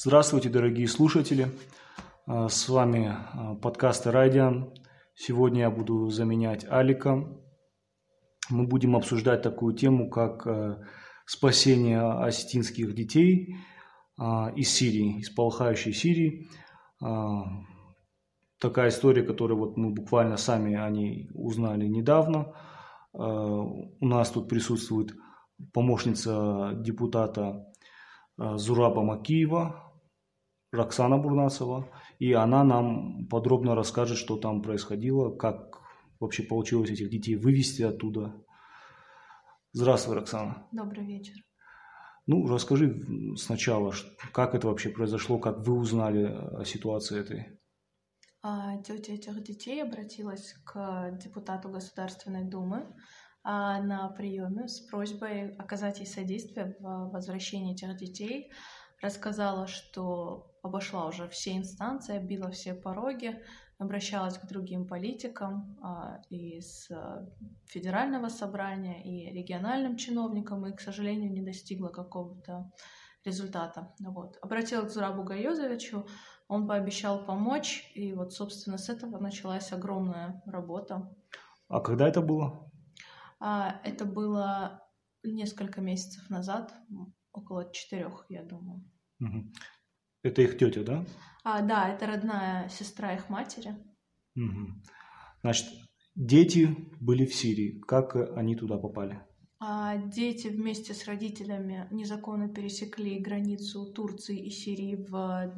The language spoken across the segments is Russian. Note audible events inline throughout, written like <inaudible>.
Здравствуйте, дорогие слушатели. А, с вами а, подкасты Райдиан. Сегодня я буду заменять Алика. Мы будем обсуждать такую тему, как а, спасение осетинских детей из Сирии, из полыхающей Сирии. Такая история, которую вот мы буквально сами о ней узнали недавно. У нас тут присутствует помощница депутата Зураба Макиева, Роксана Бурнасова, и она нам подробно расскажет, что там происходило, как вообще получилось этих детей вывести оттуда. Здравствуй, Роксана. Добрый вечер. Ну, расскажи сначала, как это вообще произошло, как вы узнали о ситуации этой. А, тетя этих детей обратилась к депутату Государственной Думы а, на приеме с просьбой оказать ей содействие в возвращении этих детей. Рассказала, что обошла уже все инстанции, оббила все пороги, обращалась к другим политикам а, из а, федерального собрания и региональным чиновникам, и, к сожалению, не достигла какого-то результата. Вот. Обратилась к Зурабу Гайозовичу, он пообещал помочь, и вот, собственно, с этого началась огромная работа. А когда это было? А, это было несколько месяцев назад, около четырех, я думаю. Угу. Это их тетя, да? А, да, это родная сестра их матери. Угу. Значит, дети были в Сирии. Как они туда попали? А дети вместе с родителями незаконно пересекли границу Турции и Сирии в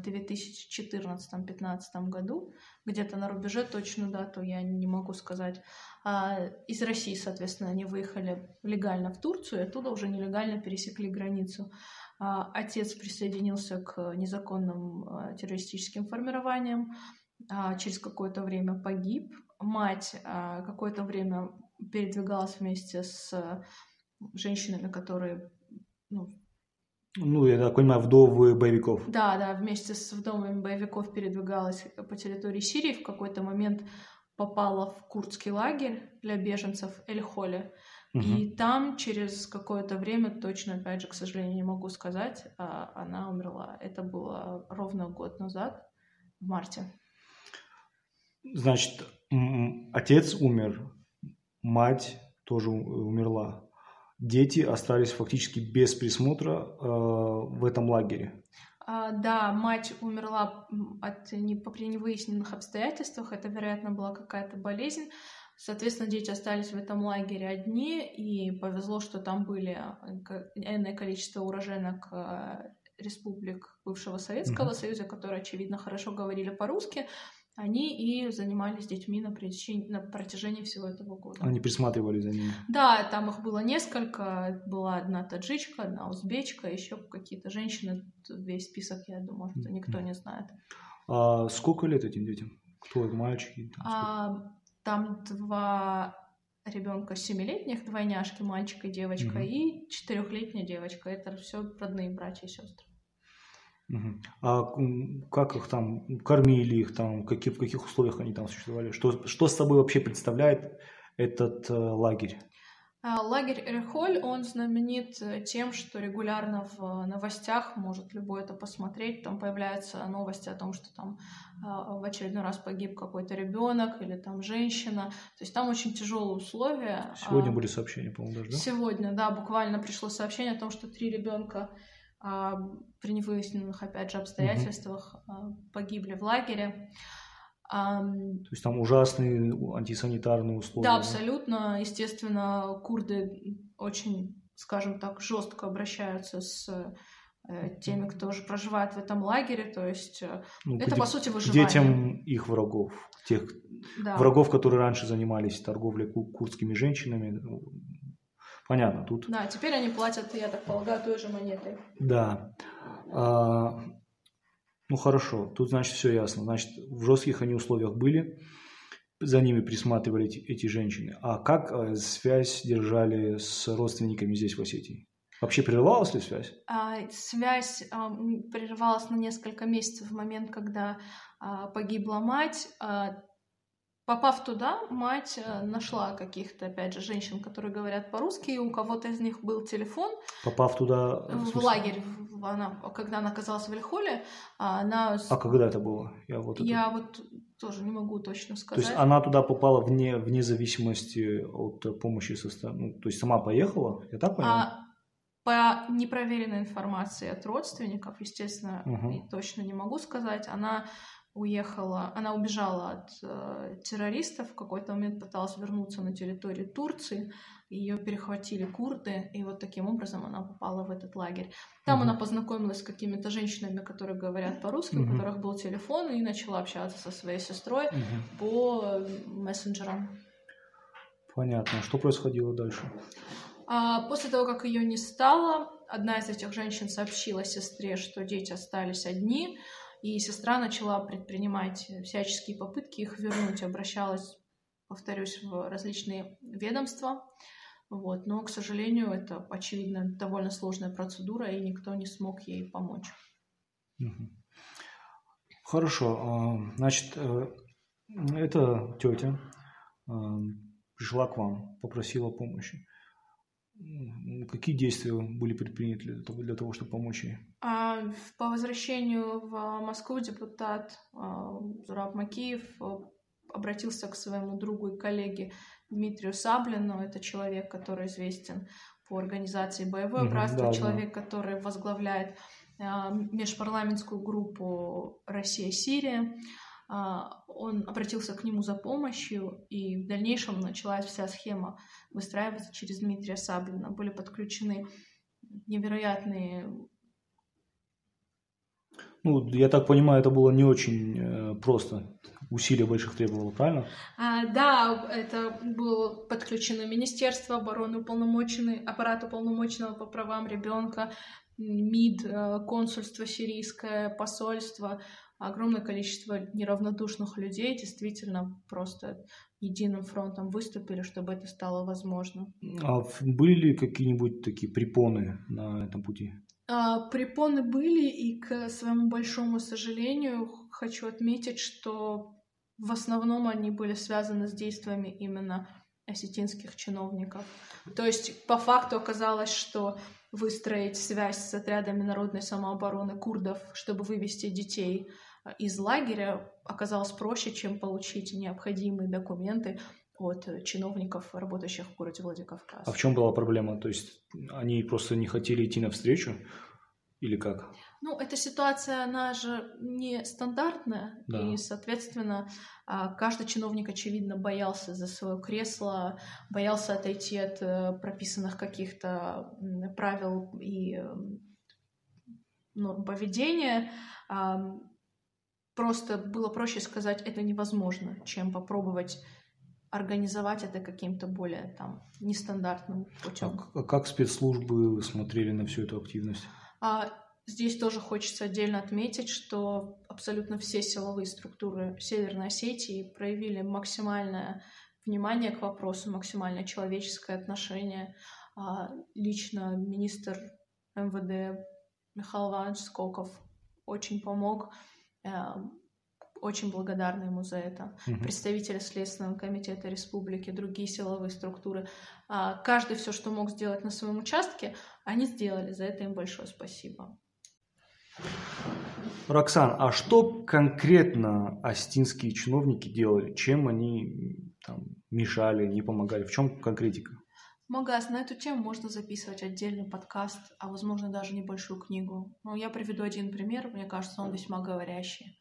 2014-2015 году. Где-то на рубеже точную дату я не могу сказать. А из России, соответственно, они выехали легально в Турцию, и оттуда уже нелегально пересекли границу. А, отец присоединился к незаконным а, террористическим формированиям, а, через какое-то время погиб. Мать какое-то время передвигалась вместе с женщинами, которые ну, ну, я так понимаю, вдовы боевиков. Да, да, вместе с вдовами боевиков передвигалась по территории Сирии. В какой-то момент попала в курдский лагерь для беженцев Эль-Холе. Угу. И там через какое-то время, точно, опять же, к сожалению, не могу сказать, а, она умерла. Это было ровно год назад, в марте. Значит, отец умер, мать тоже умерла. Дети остались фактически без присмотра э, в этом лагере. А, да, мать умерла от не, при невыясненных обстоятельствах. Это, вероятно, была какая-то болезнь. Соответственно, дети остались в этом лагере одни, и повезло, что там были э, энное количество уроженок э, республик бывшего Советского mm-hmm. Союза, которые, очевидно, хорошо говорили по-русски. Они и занимались детьми на, причине, на протяжении всего этого года. Они присматривали за ними? Да, там их было несколько. Была одна таджичка, одна узбечка, еще какие-то женщины. Весь список, я думаю, что никто не знает. А сколько лет этим детям? Кто это, мальчики? Там, а, там два ребенка семилетних, двойняшки, мальчик и девочка, угу. и четырехлетняя девочка. Это все родные братья и сестры. Угу. А как их там кормили их там, какие, в каких условиях они там существовали? Что, что с собой вообще представляет этот э, лагерь? А, лагерь Эрхоль, он знаменит э, тем, что регулярно в новостях, может любой это посмотреть, там появляются новости о том, что там а, в очередной раз погиб какой-то ребенок или там женщина. То есть там очень тяжелые условия. Сегодня а, были сообщения, по-моему, даже, да? Сегодня, да, буквально пришло сообщение о том, что три ребенка при невыясненных, опять же, обстоятельствах угу. погибли в лагере. То есть там ужасные антисанитарные условия. Да, абсолютно. Естественно, курды очень, скажем так, жестко обращаются с э, теми, кто уже проживает в этом лагере. То есть э, ну, это, по сути, выживание. Детям их врагов. Тех да. врагов, которые раньше занимались торговлей курдскими женщинами. Ну, понятно, тут... Да, теперь они платят, я так полагаю, той же монетой. Да. А, ну хорошо, тут значит все ясно. Значит, в жестких они условиях были, за ними присматривали эти, эти женщины. А как э, связь держали с родственниками здесь, в Осетии? Вообще прерывалась ли связь? А, связь а, прерывалась на несколько месяцев в момент, когда а, погибла мать. А, Попав туда, мать э, нашла каких-то, опять же, женщин, которые говорят по-русски, и у кого-то из них был телефон. Попав туда... В, в лагерь, она, когда она оказалась в Ильхоле, она... А когда это было? Я вот, я это... вот тоже не могу точно сказать. То есть она туда попала вне, вне зависимости от помощи со стороны... Ну, то есть сама поехала, я так понял? А, по непроверенной информации от родственников, естественно, угу. точно не могу сказать, она уехала, она убежала от э, террористов, в какой-то момент пыталась вернуться на территорию Турции, ее перехватили курды, и вот таким образом она попала в этот лагерь. Там mm-hmm. она познакомилась с какими-то женщинами, которые говорят по-русски, mm-hmm. у которых был телефон, и начала общаться со своей сестрой mm-hmm. по мессенджерам. Понятно. Что происходило дальше? А, после того, как ее не стало, одна из этих женщин сообщила сестре, что дети остались одни, и сестра начала предпринимать всяческие попытки их вернуть, обращалась, повторюсь, в различные ведомства. Вот. Но, к сожалению, это, очевидно, довольно сложная процедура, и никто не смог ей помочь. Хорошо. А, значит, э, эта тетя э, пришла к вам, попросила помощи. Какие действия были предприняты для того, для того чтобы помочь ей? А, по возвращению в Москву депутат а, Зураб Макиев э, обратился к своему другу и коллеге Дмитрию Саблину. Это человек, который известен по организации «Боевое угу, братство», да, человек, да. который возглавляет а, межпарламентскую группу «Россия-Сирия». Он обратился к нему за помощью, и в дальнейшем началась вся схема выстраиваться через Дмитрия Саблина. Были подключены невероятные ну, я так понимаю, это было не очень э, просто. Усилия больших требовало, правильно? А, да, это было подключено Министерство обороны, уполномоченный, аппарат уполномоченного по правам ребенка, МИД, э, консульство сирийское, посольство, огромное количество неравнодушных людей действительно просто единым фронтом выступили, чтобы это стало возможно. А были ли какие-нибудь такие препоны на этом пути? А, препоны были, и к своему большому сожалению хочу отметить, что в основном они были связаны с действиями именно осетинских чиновников. То есть по факту оказалось, что выстроить связь с отрядами народной самообороны курдов, чтобы вывести детей из лагеря оказалось проще, чем получить необходимые документы от чиновников, работающих в городе Владикавказ. А в чем была проблема? То есть они просто не хотели идти навстречу или как? Ну, эта ситуация, она же не стандартная, да. и, соответственно, а, каждый чиновник, очевидно, боялся за свое кресло, боялся отойти от э, прописанных каких-то правил и норм поведения просто было проще сказать, это невозможно, чем попробовать организовать это каким-то более там нестандартным путем. А как спецслужбы смотрели на всю эту активность? А, здесь тоже хочется отдельно отметить, что абсолютно все силовые структуры Северной Осетии проявили максимальное внимание к вопросу, максимальное человеческое отношение. А, лично министр МВД Михаил Иванович Скоков очень помог очень благодарны ему за это. Угу. Представители Следственного комитета республики, другие силовые структуры. А, каждый все, что мог сделать на своем участке, они сделали. За это им большое спасибо. Роксан, а что конкретно астинские чиновники делали? Чем они там, мешали, не помогали? В чем конкретика? Магаз, на эту тему можно записывать отдельный подкаст, а возможно даже небольшую книгу. Но я приведу один пример, мне кажется, он весьма говорящий.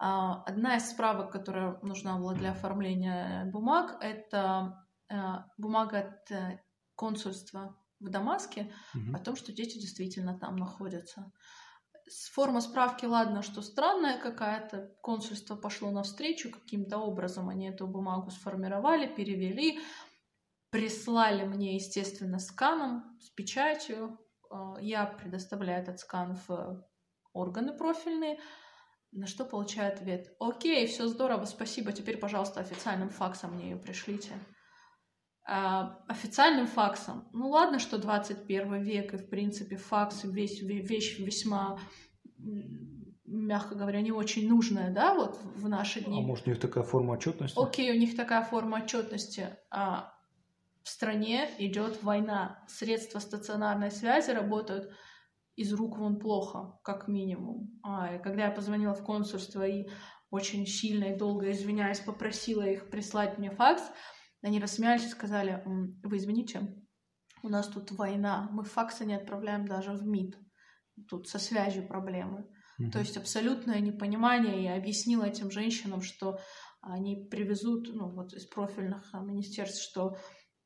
А, одна из справок, которая нужна была для оформления бумаг, это э, бумага от э, консульства в Дамаске угу. о том, что дети действительно там находятся. Форма справки, ладно, что странная какая-то, консульство пошло навстречу каким-то образом, они эту бумагу сформировали, перевели, прислали мне, естественно, сканом с печатью. А, я предоставляю этот скан в органы профильные, на что получаю ответ. Окей, все здорово, спасибо, теперь, пожалуйста, официальным факсом мне ее пришлите. А, официальным факсом, ну ладно, что 21 век, и, в принципе, факс вещь, вещь весьма мягко говоря, не очень нужная, да, вот в наши дни. А может, у них такая форма отчетности? Окей, у них такая форма отчетности. А в стране идет война, средства стационарной связи работают из рук вон плохо, как минимум. А, и когда я позвонила в консульство и очень сильно и долго извиняясь, попросила их прислать мне факс, они рассмеялись и сказали, вы извините, у нас тут война, мы факсы не отправляем даже в МИД, тут со связью проблемы. Mm-hmm. То есть абсолютное непонимание. Я объяснила этим женщинам, что они привезут, ну вот из профильных а, министерств, что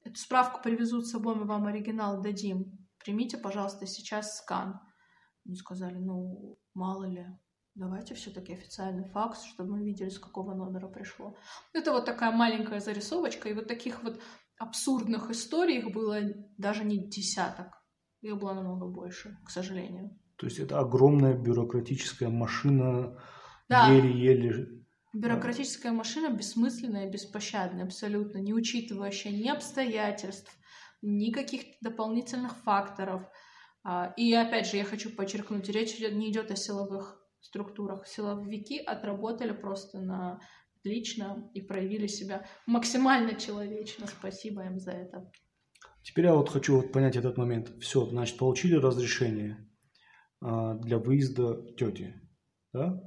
эту справку привезут с собой, мы вам оригинал дадим. Примите, пожалуйста, сейчас скан. Они сказали, ну, мало ли, давайте все-таки официальный факс, чтобы мы видели, с какого номера пришло. Это вот такая маленькая зарисовочка, и вот таких вот абсурдных историй их было даже не десяток. Их было намного больше, к сожалению. То есть это огромная бюрократическая машина, да. Бюрократическая машина бессмысленная, беспощадная, абсолютно, не учитывающая ни обстоятельств, никаких дополнительных факторов. А, и опять же, я хочу подчеркнуть, речь не идет о силовых структурах. Силовики отработали просто на отлично и проявили себя максимально человечно. Спасибо им за это. Теперь я вот хочу вот понять этот момент. Все, значит, получили разрешение а, для выезда тети, да?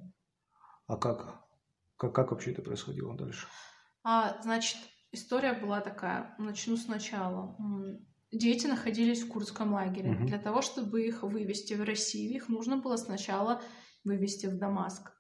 А как? Как, как вообще это происходило дальше? А, значит, история была такая. Начну сначала. Дети находились в курдском лагере. Угу. Для того, чтобы их вывести в Россию, их нужно было сначала вывести в Дамаск.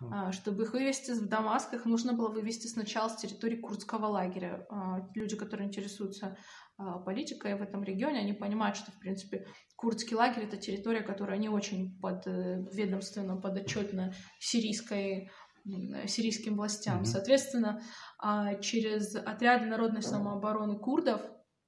А, чтобы их вывести в Дамаск, их нужно было вывести сначала с территории курдского лагеря. А, люди, которые интересуются а, политикой в этом регионе, они понимают, что, в принципе, курдский лагерь — это территория, которая не очень под ведомственно, подотчетна сирийской сирийским властям. Mm-hmm. Соответственно, а, через отряды народной самообороны курдов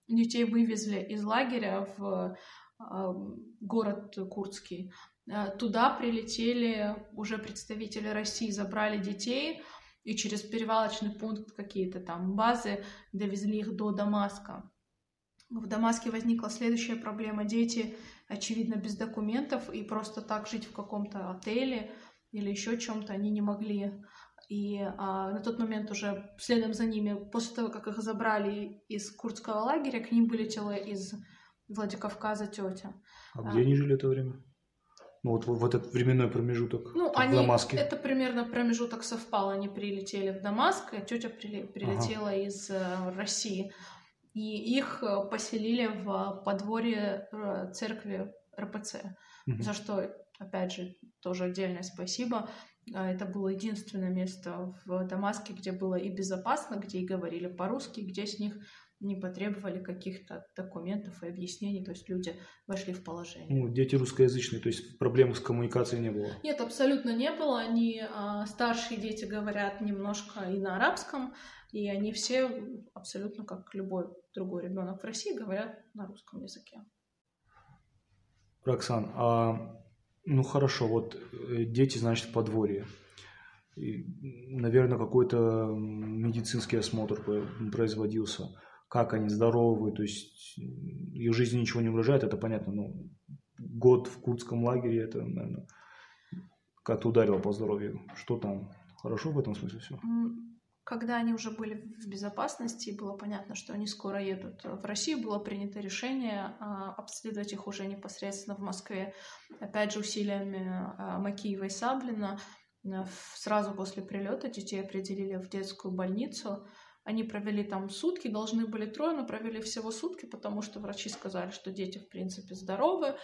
детей вывезли из лагеря в а, город Курдский. А, туда прилетели уже представители России, забрали детей и через перевалочный пункт какие-то там базы довезли их до Дамаска. В Дамаске возникла следующая проблема. Дети, очевидно, без документов и просто так жить в каком-то отеле – или еще чем-то они не могли. И а, на тот момент уже следом за ними, после того, как их забрали из курдского лагеря, к ним вылетела из Владикавказа тетя. А, а где они жили это время? Ну вот в этот временной промежуток ну, они, в Дамаске. Это примерно промежуток совпал. Они прилетели в Дамаск, а тетя прилетела ага. из uh, России. И их э, поселили в подворье э, церкви РПЦ, угу. за что опять же, тоже отдельное спасибо. А, это было единственное место в Дамаске, где было и безопасно, где и говорили по-русски, где с них не потребовали каких-то документов и объяснений, то есть люди вошли в положение. Ну, дети русскоязычные, то есть проблем с коммуникацией не было? Нет, абсолютно не было. Они, а, старшие дети говорят немножко и на арабском, и они все абсолютно как любой другой ребенок в России говорят на русском языке. Роксан, а ну хорошо, вот э, дети, значит, в подворье. И, наверное, какой-то медицинский осмотр производился. Как они здоровы, то есть их жизни ничего не угрожает, это понятно. Но год в курдском лагере, это, наверное, как-то ударило по здоровью. Что там? Хорошо в этом смысле все? Когда они уже были в безопасности, было понятно, что они скоро едут в Россию, было принято решение а, обследовать их уже непосредственно в Москве. Опять же, усилиями а, Макиева и Саблина сразу после прилета детей определили в детскую больницу. Они провели там сутки, должны были трое, но провели всего сутки, потому что врачи сказали, что дети в принципе здоровы,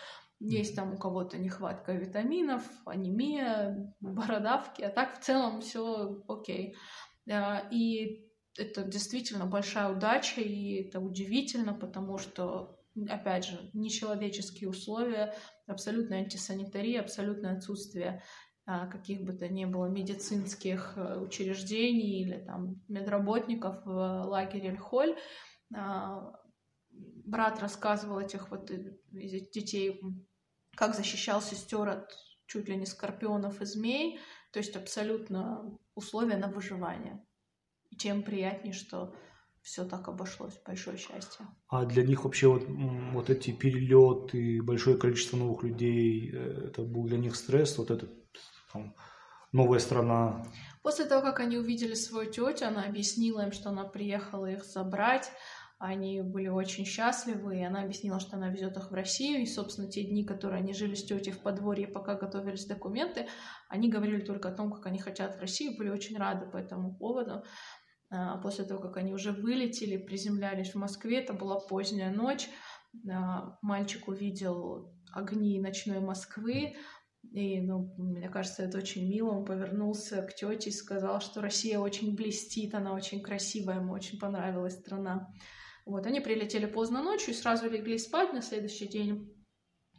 есть там у кого-то нехватка витаминов, анемия, бородавки, а так в целом все окей. А, и это действительно большая удача, и это удивительно, потому что, опять же, нечеловеческие условия, абсолютная антисанитария, абсолютное отсутствие а, каких бы то ни было медицинских э, учреждений или там медработников в лагере Эльхоль. А, брат рассказывал этих вот э, детей, как защищал сестер от чуть ли не скорпионов и змей, то есть абсолютно условия на выживание. И тем приятнее, что все так обошлось. Большое счастье. А для них вообще вот, вот эти перелеты, большое количество новых людей, э, это был для них стресс, вот этот там, новая страна. После того, как они увидели свою тетю, она объяснила им, что она приехала их забрать, они были очень счастливы, и она объяснила, что она везет их в Россию, и, собственно, те дни, которые они жили с тетей в подворье, пока готовились документы, они говорили только о том, как они хотят в Россию, были очень рады по этому поводу. А после того, как они уже вылетели, приземлялись в Москве, это была поздняя ночь, а, мальчик увидел огни ночной Москвы, и, ну, мне кажется, это очень мило. Он повернулся к тете и сказал, что Россия очень блестит, она очень красивая, ему очень понравилась страна. Вот, они прилетели поздно ночью и сразу легли спать. На следующий день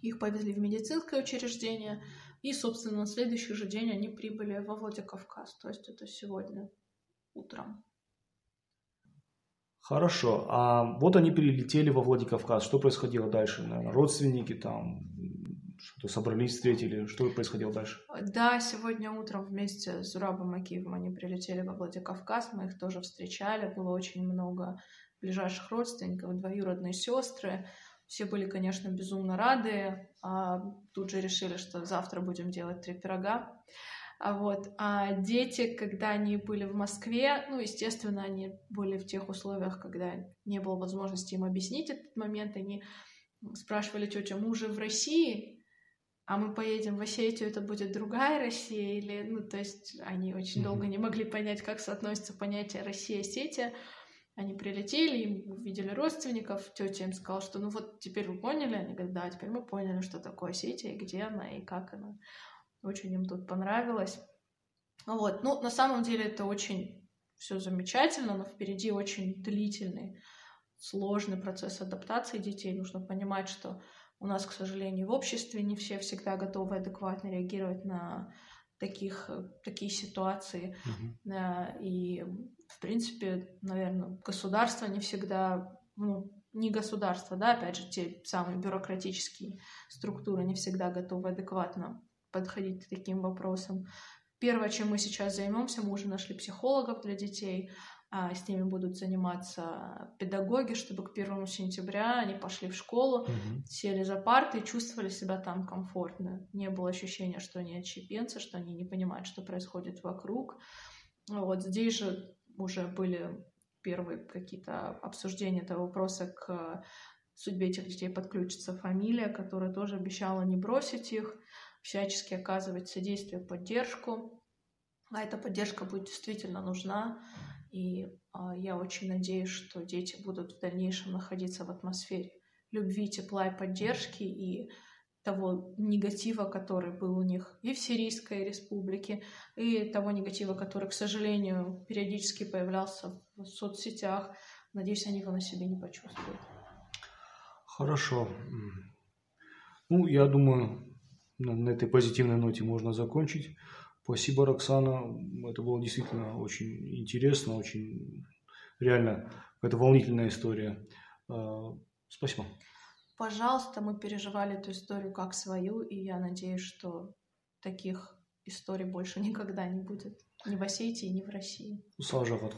их повезли в медицинское учреждение. И, собственно, на следующий же день они прибыли во Владикавказ. То есть это сегодня утром. Хорошо. А вот они прилетели во Владикавказ. Что происходило дальше? Наверное, родственники там что-то собрались, встретили. Что происходило дальше? Да, сегодня утром вместе с Зурабом Акиевым они прилетели во Владикавказ. Мы их тоже встречали. Было очень много ближайших родственников, двоюродные сестры. Все были, конечно, безумно рады. А тут же решили, что завтра будем делать три пирога. А вот. А дети, когда они были в Москве, ну, естественно, они были в тех условиях, когда не было возможности им объяснить этот момент, они спрашивали тетю, мы уже в России, а мы поедем в Осетию, это будет другая Россия, или, ну, то есть они очень mm-hmm. долго не могли понять, как соотносится понятие Россия Осетия. Они прилетели, увидели родственников, тетя им сказала, что ну вот теперь вы поняли, они говорят, да, теперь мы поняли, что такое Осетия, где она и как она. Очень им тут понравилось. Вот, ну, на самом деле это очень все замечательно, но впереди очень длительный, сложный процесс адаптации детей. Нужно понимать, что у нас, к сожалению, в обществе не все всегда готовы адекватно реагировать на таких, такие ситуации. Mm-hmm. И, в принципе, наверное, государство не всегда, ну, не государство, да, опять же, те самые бюрократические структуры не всегда готовы адекватно подходить к таким вопросам. Первое, чем мы сейчас займемся, мы уже нашли психологов для детей, с ними будут заниматься педагоги, чтобы к первому сентября они пошли в школу, угу. сели за парты и чувствовали себя там комфортно. Не было ощущения, что они отщепенцы, что они не понимают, что происходит вокруг. Вот здесь же уже были первые какие-то обсуждения этого вопроса к судьбе этих детей подключится фамилия, которая тоже обещала не бросить их, всячески оказывать содействие, поддержку. А эта поддержка будет действительно нужна. И а, я очень надеюсь, что дети будут в дальнейшем находиться в атмосфере любви, тепла и поддержки и того негатива, который был у них и в Сирийской республике, и того негатива, который, к сожалению, периодически появлялся в соцсетях. Надеюсь, они его на себе не почувствуют. Хорошо. Ну, я думаю, на, на этой позитивной ноте можно закончить. Спасибо, Роксана. Это было действительно очень интересно, очень реально какая-то волнительная история. А, спасибо. Пожалуйста, мы переживали эту историю как свою, и я надеюсь, что таких историй больше <laughs> никогда не будет. Ни в Осетии, ни в России. Салжахат.